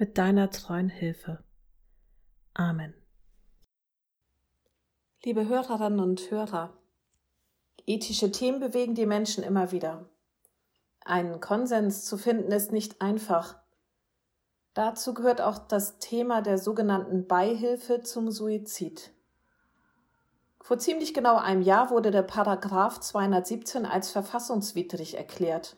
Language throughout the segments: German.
mit deiner treuen Hilfe. Amen. Liebe Hörerinnen und Hörer, ethische Themen bewegen die Menschen immer wieder. Einen Konsens zu finden ist nicht einfach. Dazu gehört auch das Thema der sogenannten Beihilfe zum Suizid. Vor ziemlich genau einem Jahr wurde der Paragraph 217 als verfassungswidrig erklärt.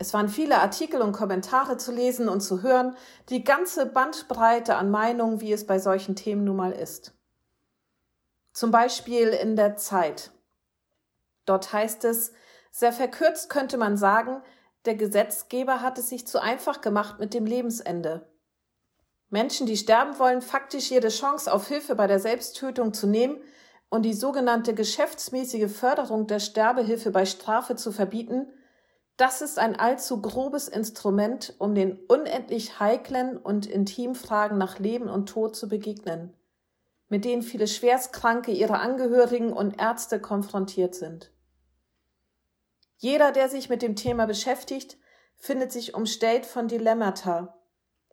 Es waren viele Artikel und Kommentare zu lesen und zu hören, die ganze Bandbreite an Meinungen, wie es bei solchen Themen nun mal ist. Zum Beispiel in der Zeit. Dort heißt es, sehr verkürzt könnte man sagen, der Gesetzgeber hat es sich zu einfach gemacht mit dem Lebensende. Menschen, die sterben wollen, faktisch jede Chance auf Hilfe bei der Selbsttötung zu nehmen und die sogenannte geschäftsmäßige Förderung der Sterbehilfe bei Strafe zu verbieten, das ist ein allzu grobes Instrument, um den unendlich heiklen und intimen Fragen nach Leben und Tod zu begegnen, mit denen viele Schwerstkranke, ihre Angehörigen und Ärzte konfrontiert sind. Jeder, der sich mit dem Thema beschäftigt, findet sich umstellt von Dilemmata.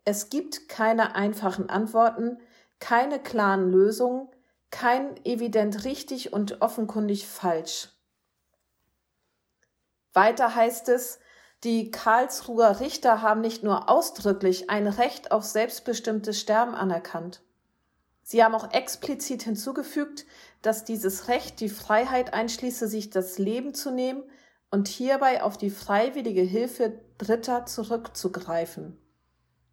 Es gibt keine einfachen Antworten, keine klaren Lösungen, kein evident richtig und offenkundig falsch. Weiter heißt es, die Karlsruher Richter haben nicht nur ausdrücklich ein Recht auf selbstbestimmtes Sterben anerkannt. Sie haben auch explizit hinzugefügt, dass dieses Recht die Freiheit einschließe, sich das Leben zu nehmen und hierbei auf die freiwillige Hilfe Dritter zurückzugreifen.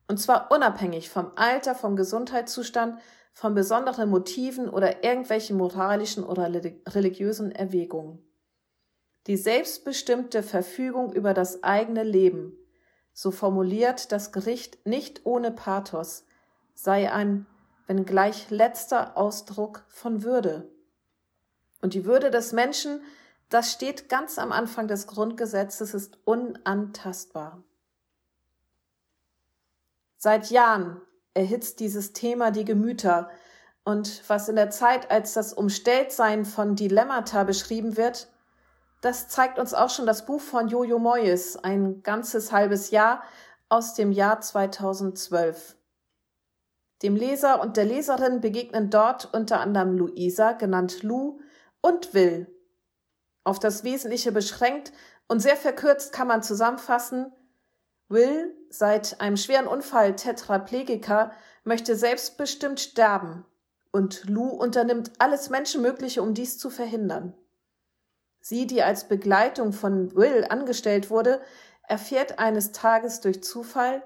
Und zwar unabhängig vom Alter, vom Gesundheitszustand, von besonderen Motiven oder irgendwelchen moralischen oder religiösen Erwägungen die selbstbestimmte Verfügung über das eigene Leben, so formuliert das Gericht nicht ohne Pathos, sei ein, wenngleich letzter Ausdruck von Würde. Und die Würde des Menschen, das steht ganz am Anfang des Grundgesetzes, ist unantastbar. Seit Jahren erhitzt dieses Thema die Gemüter, und was in der Zeit als das Umstelltsein von Dilemmata beschrieben wird, das zeigt uns auch schon das Buch von Jojo Moyes, ein ganzes halbes Jahr aus dem Jahr 2012. Dem Leser und der Leserin begegnen dort unter anderem Luisa, genannt Lou, und Will. Auf das Wesentliche beschränkt und sehr verkürzt kann man zusammenfassen, Will, seit einem schweren Unfall Tetraplegiker, möchte selbstbestimmt sterben und Lou unternimmt alles Menschenmögliche, um dies zu verhindern. Sie, die als Begleitung von Will angestellt wurde, erfährt eines Tages durch Zufall,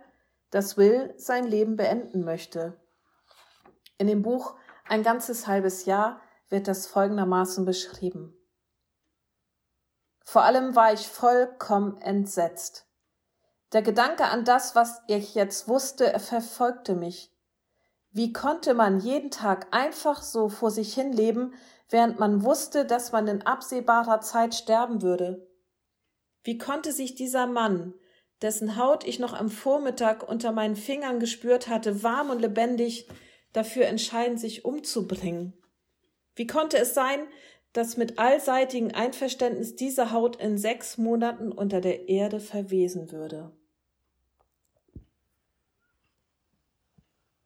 dass Will sein Leben beenden möchte. In dem Buch Ein ganzes halbes Jahr wird das folgendermaßen beschrieben. Vor allem war ich vollkommen entsetzt. Der Gedanke an das, was ich jetzt wusste, verfolgte mich. Wie konnte man jeden Tag einfach so vor sich hin leben, während man wusste, dass man in absehbarer Zeit sterben würde? Wie konnte sich dieser Mann, dessen Haut ich noch am Vormittag unter meinen Fingern gespürt hatte, warm und lebendig, dafür entscheiden, sich umzubringen? Wie konnte es sein, dass mit allseitigem Einverständnis diese Haut in sechs Monaten unter der Erde verwesen würde?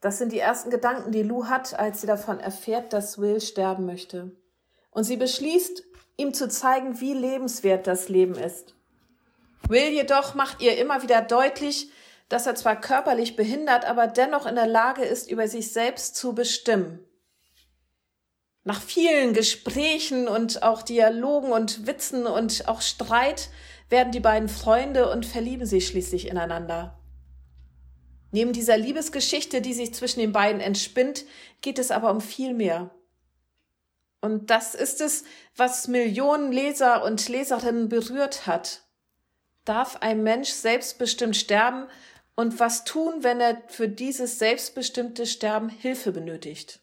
Das sind die ersten Gedanken, die Lou hat, als sie davon erfährt, dass Will sterben möchte. Und sie beschließt, ihm zu zeigen, wie lebenswert das Leben ist. Will jedoch macht ihr immer wieder deutlich, dass er zwar körperlich behindert, aber dennoch in der Lage ist, über sich selbst zu bestimmen. Nach vielen Gesprächen und auch Dialogen und Witzen und auch Streit werden die beiden Freunde und verlieben sich schließlich ineinander. Neben dieser Liebesgeschichte, die sich zwischen den beiden entspinnt, geht es aber um viel mehr. Und das ist es, was Millionen Leser und Leserinnen berührt hat. Darf ein Mensch selbstbestimmt sterben und was tun, wenn er für dieses selbstbestimmte Sterben Hilfe benötigt.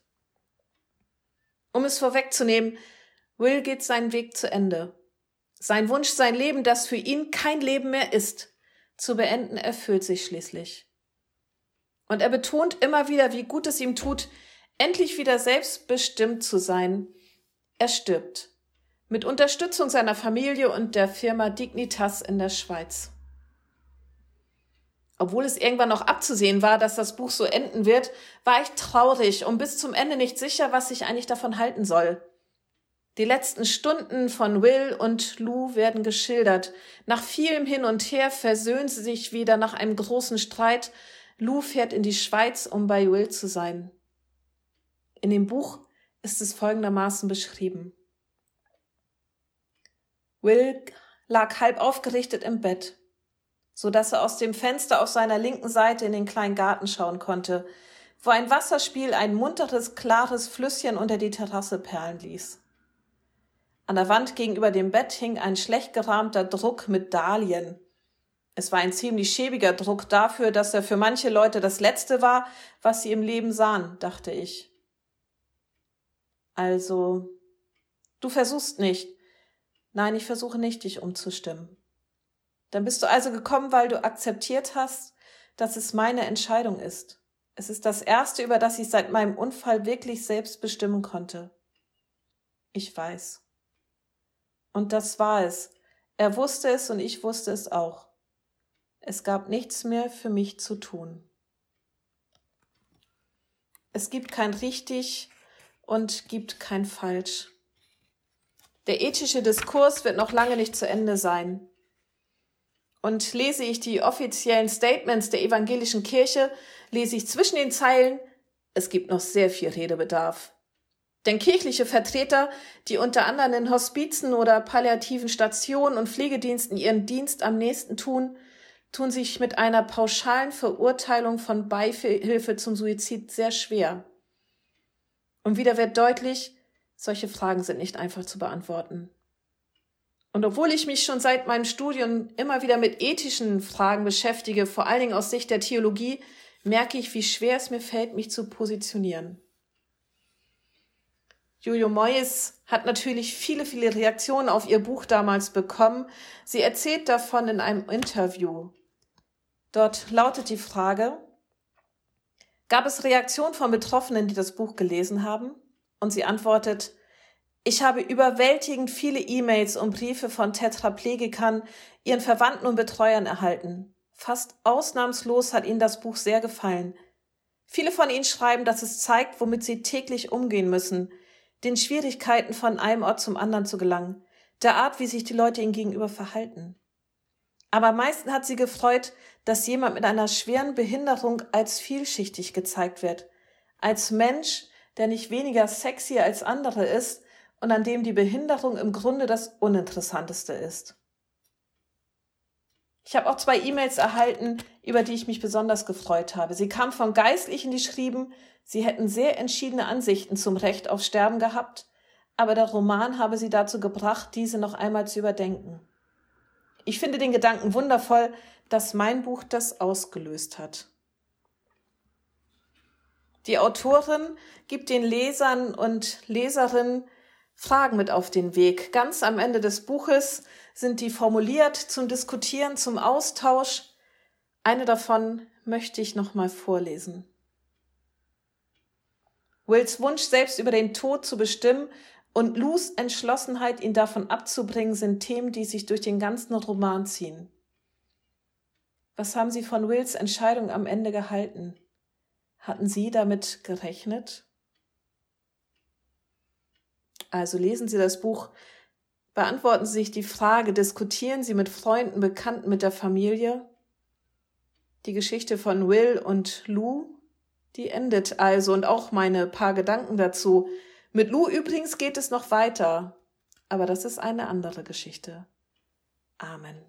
Um es vorwegzunehmen, Will geht seinen Weg zu Ende. Sein Wunsch, sein Leben, das für ihn kein Leben mehr ist, zu beenden, erfüllt sich schließlich. Und er betont immer wieder, wie gut es ihm tut, endlich wieder selbstbestimmt zu sein. Er stirbt. Mit Unterstützung seiner Familie und der Firma Dignitas in der Schweiz. Obwohl es irgendwann noch abzusehen war, dass das Buch so enden wird, war ich traurig und bis zum Ende nicht sicher, was ich eigentlich davon halten soll. Die letzten Stunden von Will und Lou werden geschildert. Nach vielem Hin und Her versöhnen sie sich wieder nach einem großen Streit. Lou fährt in die Schweiz, um bei Will zu sein. In dem Buch ist es folgendermaßen beschrieben. Will lag halb aufgerichtet im Bett, so dass er aus dem Fenster auf seiner linken Seite in den kleinen Garten schauen konnte, wo ein Wasserspiel ein munteres, klares Flüsschen unter die Terrasse perlen ließ. An der Wand gegenüber dem Bett hing ein schlecht gerahmter Druck mit Dahlien. Es war ein ziemlich schäbiger Druck dafür, dass er für manche Leute das Letzte war, was sie im Leben sahen, dachte ich. Also, du versuchst nicht. Nein, ich versuche nicht, dich umzustimmen. Dann bist du also gekommen, weil du akzeptiert hast, dass es meine Entscheidung ist. Es ist das Erste, über das ich seit meinem Unfall wirklich selbst bestimmen konnte. Ich weiß. Und das war es. Er wusste es und ich wusste es auch. Es gab nichts mehr für mich zu tun. Es gibt kein richtig und gibt kein falsch. Der ethische Diskurs wird noch lange nicht zu Ende sein. Und lese ich die offiziellen Statements der evangelischen Kirche, lese ich zwischen den Zeilen, es gibt noch sehr viel Redebedarf. Denn kirchliche Vertreter, die unter anderem in Hospizen oder palliativen Stationen und Pflegediensten ihren Dienst am nächsten tun, tun sich mit einer pauschalen Verurteilung von Beihilfe zum Suizid sehr schwer. Und wieder wird deutlich, solche Fragen sind nicht einfach zu beantworten. Und obwohl ich mich schon seit meinem Studium immer wieder mit ethischen Fragen beschäftige, vor allen Dingen aus Sicht der Theologie, merke ich, wie schwer es mir fällt, mich zu positionieren. Jojo Moyes hat natürlich viele, viele Reaktionen auf ihr Buch damals bekommen. Sie erzählt davon in einem Interview. Dort lautet die Frage, gab es Reaktionen von Betroffenen, die das Buch gelesen haben? Und sie antwortet, ich habe überwältigend viele E-Mails und Briefe von Tetraplegikern, ihren Verwandten und Betreuern erhalten. Fast ausnahmslos hat ihnen das Buch sehr gefallen. Viele von ihnen schreiben, dass es zeigt, womit sie täglich umgehen müssen, den Schwierigkeiten von einem Ort zum anderen zu gelangen, der Art, wie sich die Leute ihnen gegenüber verhalten. Aber am meisten hat sie gefreut, dass jemand mit einer schweren Behinderung als vielschichtig gezeigt wird, als Mensch, der nicht weniger sexy als andere ist und an dem die Behinderung im Grunde das Uninteressanteste ist. Ich habe auch zwei E-Mails erhalten, über die ich mich besonders gefreut habe. Sie kamen von Geistlichen, die schrieben, sie hätten sehr entschiedene Ansichten zum Recht auf Sterben gehabt, aber der Roman habe sie dazu gebracht, diese noch einmal zu überdenken. Ich finde den Gedanken wundervoll, dass mein Buch das ausgelöst hat. Die Autorin gibt den Lesern und Leserinnen Fragen mit auf den Weg. Ganz am Ende des Buches sind die formuliert zum Diskutieren, zum Austausch. Eine davon möchte ich noch mal vorlesen. Wills Wunsch, selbst über den Tod zu bestimmen und Lus Entschlossenheit, ihn davon abzubringen, sind Themen, die sich durch den ganzen Roman ziehen. Was haben Sie von Wills Entscheidung am Ende gehalten? Hatten Sie damit gerechnet? Also lesen Sie das Buch, beantworten Sie sich die Frage, diskutieren Sie mit Freunden, Bekannten, mit der Familie. Die Geschichte von Will und Lou, die endet also und auch meine paar Gedanken dazu. Mit Lou übrigens geht es noch weiter, aber das ist eine andere Geschichte. Amen.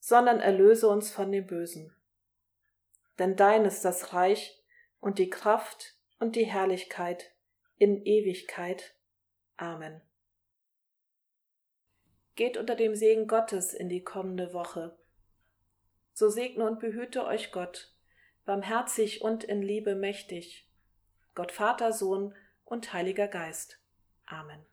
sondern erlöse uns von dem Bösen. Denn dein ist das Reich und die Kraft und die Herrlichkeit in Ewigkeit. Amen. Geht unter dem Segen Gottes in die kommende Woche. So segne und behüte euch Gott, barmherzig und in Liebe mächtig, Gott Vater, Sohn und Heiliger Geist. Amen.